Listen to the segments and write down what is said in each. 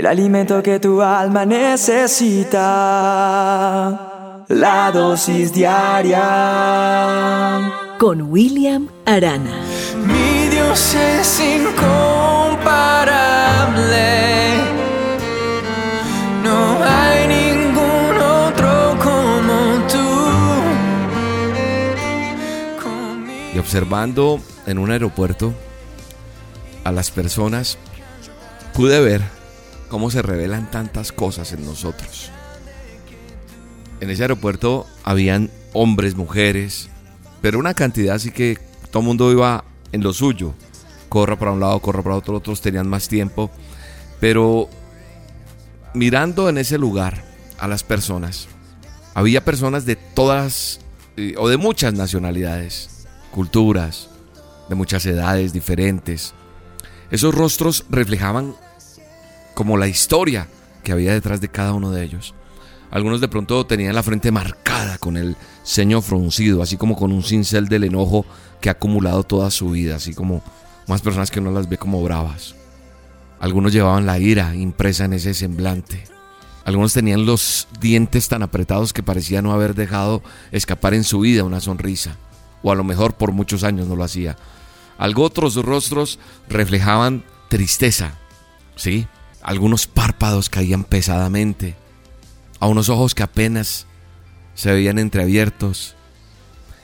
el alimento que tu alma necesita. La dosis diaria. Con William Arana. Mi Dios es incomparable. No hay ningún otro como tú. Y observando en un aeropuerto a las personas, pude ver cómo se revelan tantas cosas en nosotros. En ese aeropuerto habían hombres, mujeres, pero una cantidad así que todo el mundo iba en lo suyo. Corra para un lado, corra para otro, otros tenían más tiempo. Pero mirando en ese lugar a las personas, había personas de todas eh, o de muchas nacionalidades, culturas, de muchas edades diferentes. Esos rostros reflejaban como la historia que había detrás de cada uno de ellos. Algunos de pronto tenían la frente marcada con el ceño fruncido, así como con un cincel del enojo que ha acumulado toda su vida, así como más personas que uno las ve como bravas. Algunos llevaban la ira impresa en ese semblante. Algunos tenían los dientes tan apretados que parecía no haber dejado escapar en su vida una sonrisa, o a lo mejor por muchos años no lo hacía. Algo otros rostros reflejaban tristeza, ¿sí? Algunos párpados caían pesadamente, a unos ojos que apenas se veían entreabiertos.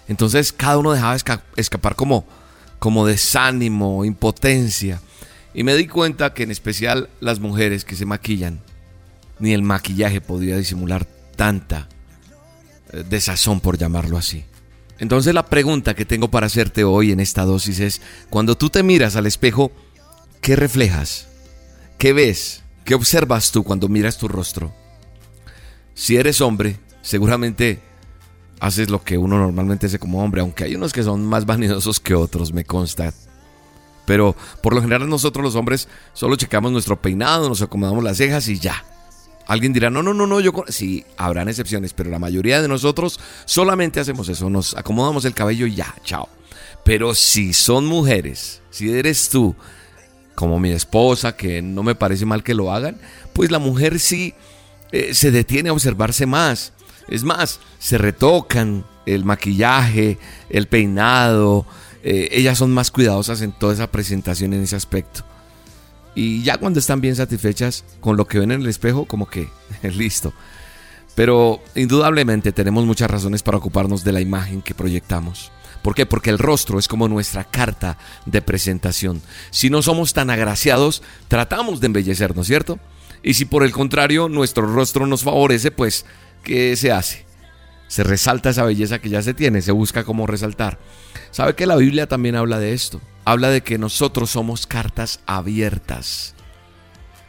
Entonces cada uno dejaba escapar como, como desánimo, impotencia. Y me di cuenta que en especial las mujeres que se maquillan, ni el maquillaje podía disimular tanta eh, desazón, por llamarlo así. Entonces la pregunta que tengo para hacerte hoy en esta dosis es, cuando tú te miras al espejo, ¿qué reflejas? ¿Qué ves? ¿Qué observas tú cuando miras tu rostro? Si eres hombre, seguramente haces lo que uno normalmente hace como hombre, aunque hay unos que son más vanidosos que otros, me consta. Pero por lo general nosotros los hombres solo checamos nuestro peinado, nos acomodamos las cejas y ya. Alguien dirá, no, no, no, no, yo... Sí, habrán excepciones, pero la mayoría de nosotros solamente hacemos eso, nos acomodamos el cabello y ya, chao. Pero si son mujeres, si eres tú, como mi esposa, que no me parece mal que lo hagan, pues la mujer sí eh, se detiene a observarse más. Es más, se retocan el maquillaje, el peinado. Eh, ellas son más cuidadosas en toda esa presentación, en ese aspecto. Y ya cuando están bien satisfechas con lo que ven en el espejo, como que listo. Pero indudablemente tenemos muchas razones para ocuparnos de la imagen que proyectamos. ¿Por qué? Porque el rostro es como nuestra carta de presentación. Si no somos tan agraciados, tratamos de embellecernos, ¿cierto? Y si por el contrario nuestro rostro nos favorece, pues ¿qué se hace? Se resalta esa belleza que ya se tiene, se busca cómo resaltar. ¿Sabe que la Biblia también habla de esto? Habla de que nosotros somos cartas abiertas.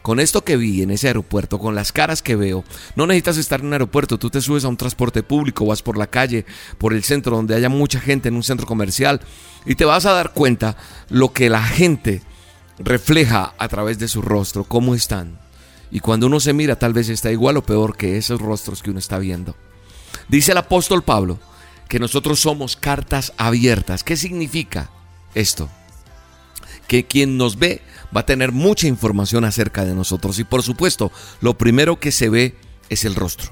Con esto que vi en ese aeropuerto, con las caras que veo, no necesitas estar en un aeropuerto, tú te subes a un transporte público, vas por la calle, por el centro donde haya mucha gente en un centro comercial y te vas a dar cuenta lo que la gente refleja a través de su rostro, cómo están. Y cuando uno se mira, tal vez está igual o peor que esos rostros que uno está viendo. Dice el apóstol Pablo que nosotros somos cartas abiertas. ¿Qué significa esto? Que quien nos ve va a tener mucha información acerca de nosotros. Y por supuesto, lo primero que se ve es el rostro.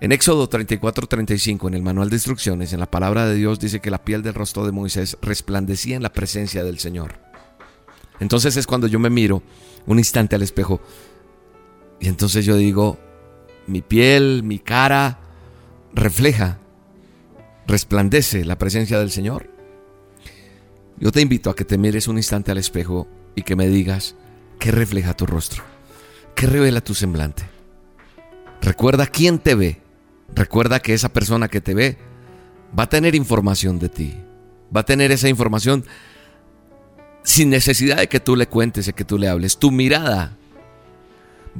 En Éxodo 34-35, en el manual de instrucciones, en la palabra de Dios dice que la piel del rostro de Moisés resplandecía en la presencia del Señor. Entonces es cuando yo me miro un instante al espejo y entonces yo digo, mi piel, mi cara refleja, resplandece la presencia del Señor. Yo te invito a que te mires un instante al espejo y que me digas qué refleja tu rostro, qué revela tu semblante. Recuerda quién te ve. Recuerda que esa persona que te ve va a tener información de ti. Va a tener esa información sin necesidad de que tú le cuentes, de que tú le hables. Tu mirada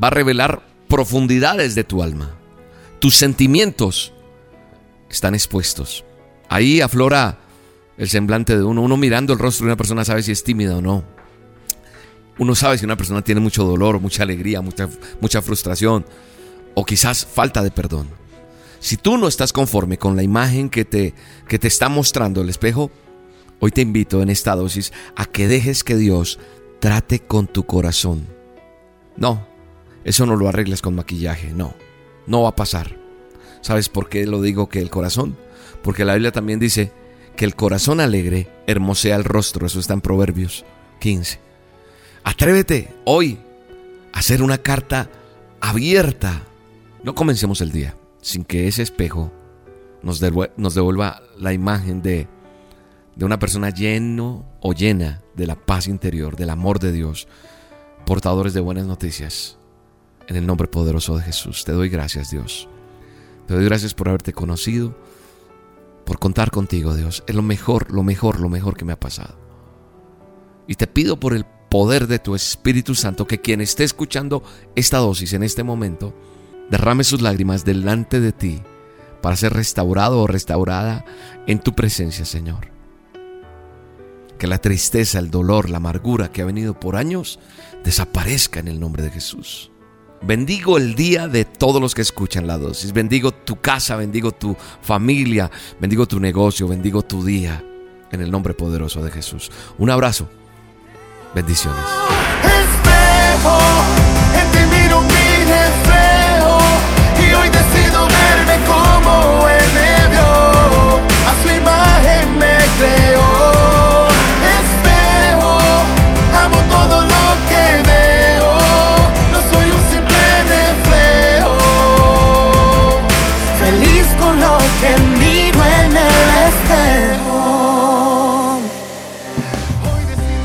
va a revelar profundidades de tu alma. Tus sentimientos están expuestos. Ahí aflora el semblante de uno. Uno mirando el rostro de una persona sabe si es tímida o no. Uno sabe si una persona tiene mucho dolor, mucha alegría, mucha, mucha frustración o quizás falta de perdón. Si tú no estás conforme con la imagen que te, que te está mostrando el espejo, hoy te invito en esta dosis a que dejes que Dios trate con tu corazón. No, Eso no lo arreglas con maquillaje, no. No va a pasar. ¿Sabes por qué lo digo que el corazón? Porque la Biblia también dice que el corazón alegre hermosea el rostro. Eso está en Proverbios 15. Atrévete hoy a hacer una carta abierta. No comencemos el día sin que ese espejo nos, devuelva la imagen de, de una persona lleno o llena de la paz interior, del amor de Dios, portadores de buenas noticias. En el nombre poderoso de Jesús, te doy gracias Dios. Te doy gracias por haberte conocido, por contar contigo Dios. Es lo mejor, lo mejor, lo mejor que me ha pasado. Y te pido por el poder de tu Espíritu Santo que quien esté escuchando esta dosis en este momento, derrame sus lágrimas delante de ti para ser restaurado o restaurada en tu presencia, Señor. Que la tristeza, el dolor, la amargura que ha venido por años desaparezca en el nombre de Jesús. Bendigo el día de todos los que escuchan la dosis. Bendigo tu casa, bendigo tu familia, bendigo tu negocio, bendigo tu día. En el nombre poderoso de Jesús. Un abrazo. Bendiciones.